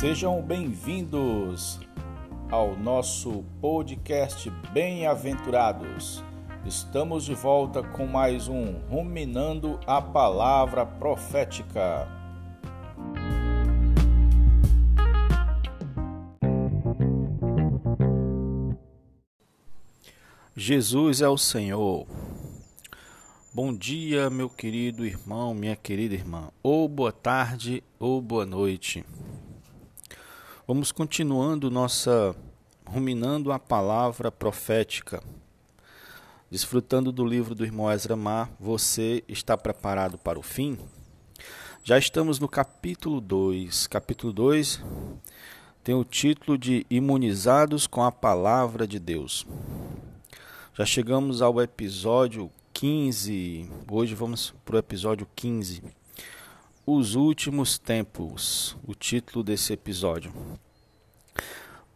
Sejam bem-vindos ao nosso podcast Bem-aventurados. Estamos de volta com mais um Ruminando a Palavra Profética. Jesus é o Senhor. Bom dia, meu querido irmão, minha querida irmã, ou boa tarde ou boa noite. Vamos continuando nossa ruminando a palavra profética. Desfrutando do livro do irmão Ezra Mar, você está preparado para o fim? Já estamos no capítulo 2. Capítulo 2 tem o título de Imunizados com a Palavra de Deus. Já chegamos ao episódio 15. Hoje vamos para o episódio 15. Os últimos tempos. O título desse episódio.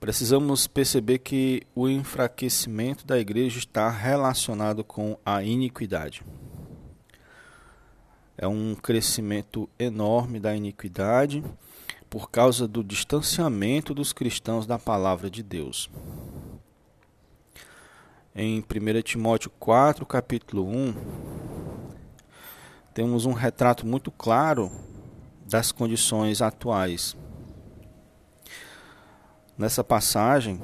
Precisamos perceber que o enfraquecimento da igreja está relacionado com a iniquidade. É um crescimento enorme da iniquidade por causa do distanciamento dos cristãos da palavra de Deus em 1 Timóteo 4, capítulo 1, temos um retrato muito claro das condições atuais. Nessa passagem,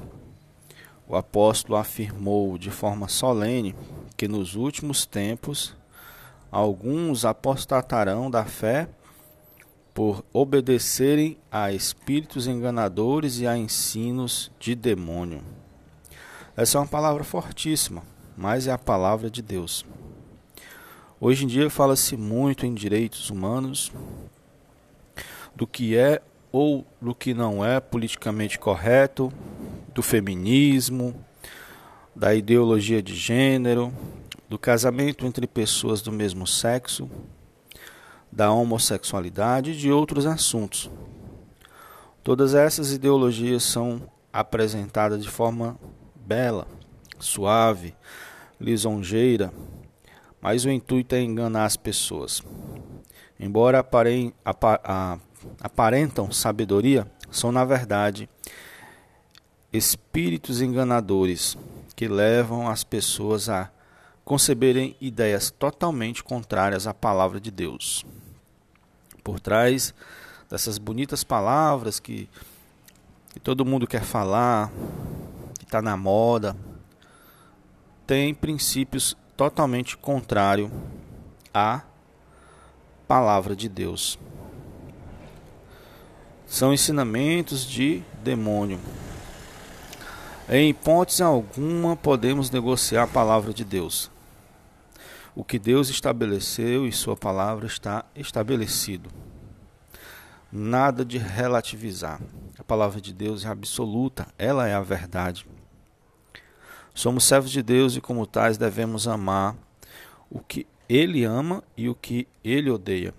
o apóstolo afirmou de forma solene que nos últimos tempos alguns apostatarão da fé por obedecerem a espíritos enganadores e a ensinos de demônio. Essa é uma palavra fortíssima, mas é a palavra de Deus. Hoje em dia fala-se muito em direitos humanos, do que é ou do que não é politicamente correto, do feminismo, da ideologia de gênero, do casamento entre pessoas do mesmo sexo, da homossexualidade e de outros assuntos. Todas essas ideologias são apresentadas de forma bela, suave, lisonjeira, mas o intuito é enganar as pessoas. Embora aparem, aparentam sabedoria, são na verdade espíritos enganadores que levam as pessoas a conceberem ideias totalmente contrárias à palavra de Deus. Por trás dessas bonitas palavras que, que todo mundo quer falar, está na moda, tem princípios totalmente contrários à palavra de Deus. São ensinamentos de demônio. Em hipótese alguma podemos negociar a palavra de Deus. O que Deus estabeleceu e Sua palavra está estabelecido. Nada de relativizar. A palavra de Deus é absoluta, ela é a verdade. Somos servos de Deus e, como tais, devemos amar o que Ele ama e o que Ele odeia.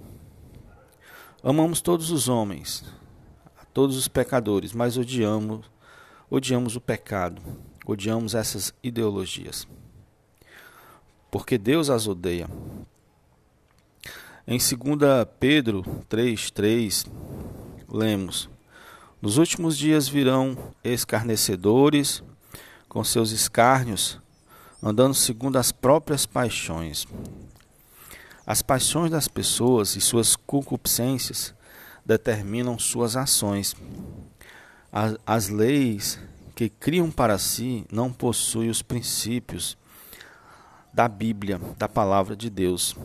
Amamos todos os homens, todos os pecadores, mas odiamos, odiamos o pecado, odiamos essas ideologias. Porque Deus as odeia. Em 2 Pedro 3,3, lemos: Nos últimos dias virão escarnecedores, com seus escárnios, andando segundo as próprias paixões. As paixões das pessoas e suas concupiscências determinam suas ações. As, as leis que criam para si não possuem os princípios da Bíblia, da palavra de Deus,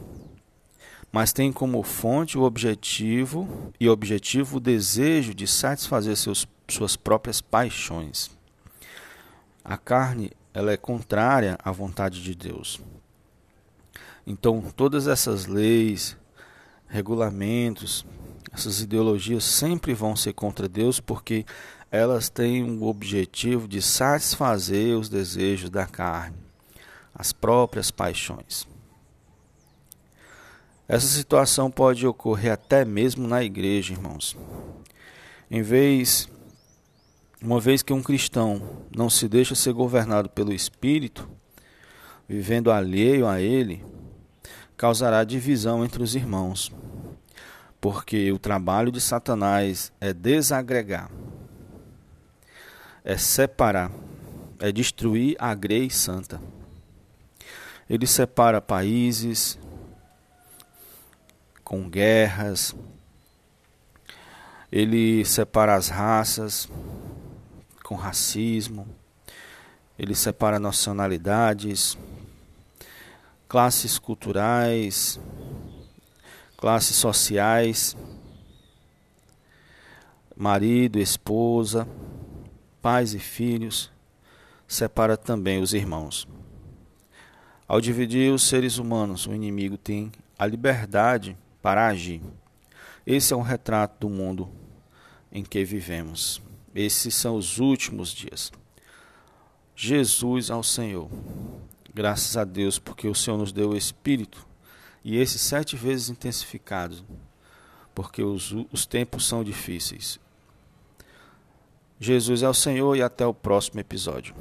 mas têm como fonte o objetivo e objetivo o desejo de satisfazer seus, suas próprias paixões. A carne, ela é contrária à vontade de Deus. Então, todas essas leis, regulamentos, essas ideologias sempre vão ser contra Deus porque elas têm o objetivo de satisfazer os desejos da carne, as próprias paixões. Essa situação pode ocorrer até mesmo na igreja, irmãos. Em vez uma vez que um cristão não se deixa ser governado pelo Espírito, vivendo alheio a ele, causará divisão entre os irmãos. Porque o trabalho de Satanás é desagregar, é separar, é destruir a grei santa. Ele separa países com guerras, ele separa as raças com racismo, ele separa nacionalidades, classes culturais, classes sociais, marido, esposa, pais e filhos, separa também os irmãos. Ao dividir os seres humanos, o inimigo tem a liberdade para agir. Esse é um retrato do mundo em que vivemos. Esses são os últimos dias. Jesus ao Senhor. Graças a Deus, porque o Senhor nos deu o Espírito e esses sete vezes intensificados, porque os, os tempos são difíceis. Jesus é o Senhor e até o próximo episódio.